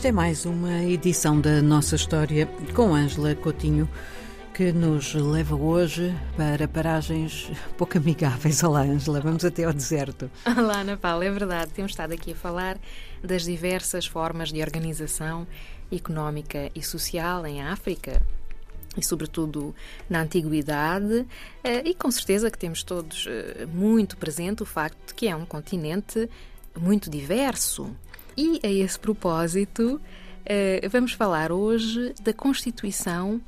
Esta é mais uma edição da nossa história com Ângela Coutinho, que nos leva hoje para paragens pouco amigáveis. Olá, Ângela, vamos até ao deserto. Olá, Ana Paula, é verdade, temos estado aqui a falar das diversas formas de organização económica e social em África, e sobretudo na antiguidade, eh, e com certeza que temos todos eh, muito presente o facto de que é um continente muito diverso. E a esse propósito, eh, vamos falar hoje da constituição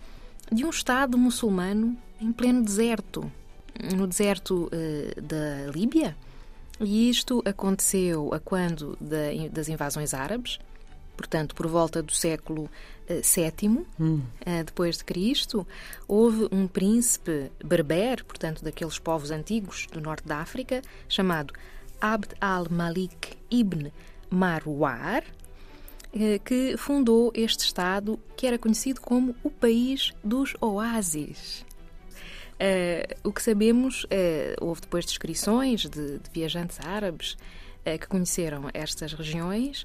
de um Estado muçulmano em pleno deserto, no deserto da Líbia. E isto aconteceu a quando das invasões árabes, portanto, por volta do século VII, hum. Eh, depois de Cristo, houve um príncipe berber, portanto, daqueles povos antigos do norte da África, chamado Abd al-Malik ibn Marwar, eh, que fundou este Estado que era conhecido como o País dos Oásis. Uh, o que sabemos, uh, houve depois descrições de, viajantes árabes que conheceram estas regiões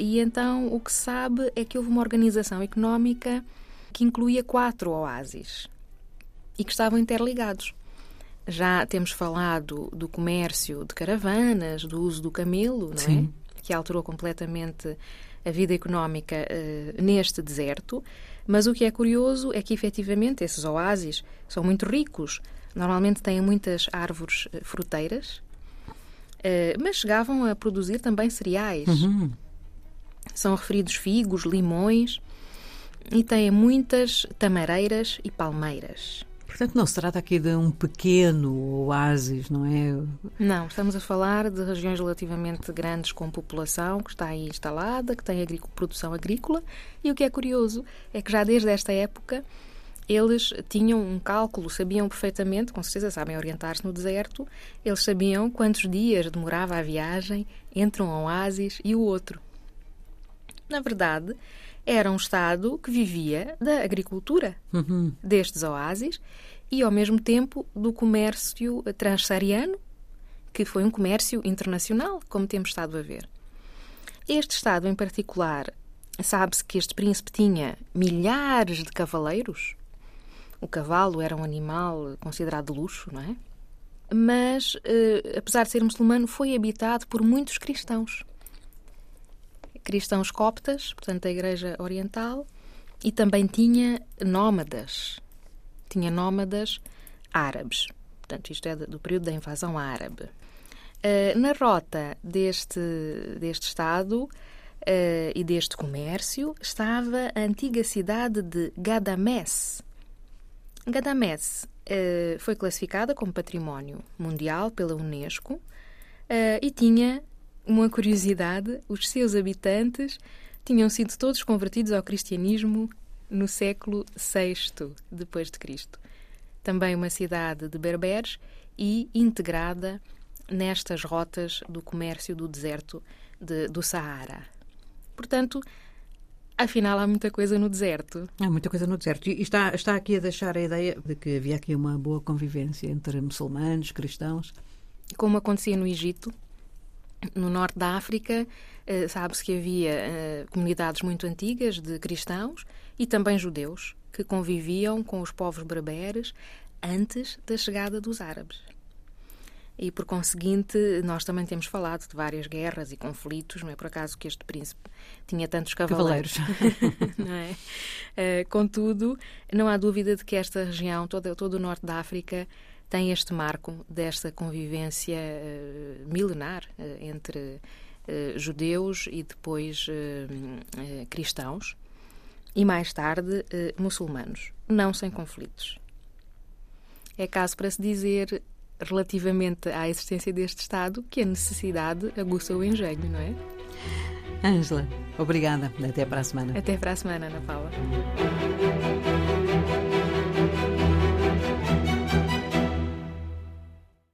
e então o que se sabe é que houve uma organização económica que incluía quatro oásis e que estavam interligados. Já temos falado do comércio de caravanas, do uso do camelo, não é? Sim. é? Que alterou completamente a vida económica uh, neste deserto. Mas o que é curioso é que, efetivamente, esses oásis são muito ricos. Normalmente têm muitas árvores uh, fruteiras, uh, mas chegavam a produzir também cereais. Uhum. São referidos figos, limões e têm muitas tamareiras e palmeiras. Portanto, não se trata aqui de um pequeno oásis, não é? Não, estamos a falar de regiões relativamente grandes com população que está aí instalada, que tem produção agrícola. E o que é curioso é que já desde esta época eles tinham um cálculo, sabiam perfeitamente, com certeza sabem orientar-se no deserto, eles sabiam quantos dias demorava a viagem entre um oásis e o outro. Na verdade, era um Estado que vivia da agricultura uhum. destes oásis e, ao mesmo tempo, do comércio transsaariano, que foi um comércio internacional, como temos estado a ver. Este Estado, em particular, sabe-se que este príncipe tinha milhares de cavaleiros. O cavalo era um animal considerado de luxo, não é? Mas, eh, apesar de ser muçulmano, foi habitado por muitos cristãos cristãos coptas, portanto, da Igreja Oriental, e também tinha nómadas. Tinha nómadas árabes. Portanto, isto é do período da invasão árabe. Uh, na rota deste, deste Estado uh, e deste comércio estava a antiga cidade de Gadamés. Gadamés uh, foi classificada como património mundial pela Unesco e tinha uma curiosidade: os seus habitantes tinham sido todos convertidos ao cristianismo no século VI depois de Cristo. Também uma cidade de berberes e integrada nestas rotas do comércio do deserto de, do Saara. Portanto, afinal há muita coisa no deserto. Há muita coisa no deserto. E está, está aqui a deixar a ideia de que havia aqui uma boa convivência entre muçulmanos, cristãos. Como acontecia no Egito, no norte da África, eh, sabe-se que havia eh, comunidades muito antigas de cristãos e também judeus que conviviam com os povos berberes antes da chegada dos árabes. E, por conseguinte, nós também temos falado de várias guerras e conflitos, não é por acaso que este príncipe tinha tantos cavaleiros. cavaleiros. não é? Uh, contudo, não há dúvida de que esta região, todo, todo o norte da África, tem este marco desta convivência uh, milenar uh, entre uh, judeus e depois cristãos e mais tarde muçulmanos, não sem conflitos. É caso para se dizer relativamente à existência deste Estado que a necessidade aguça o engenho, não é? Ângela, obrigada. Até para a semana. Até para a semana, Ana Paula.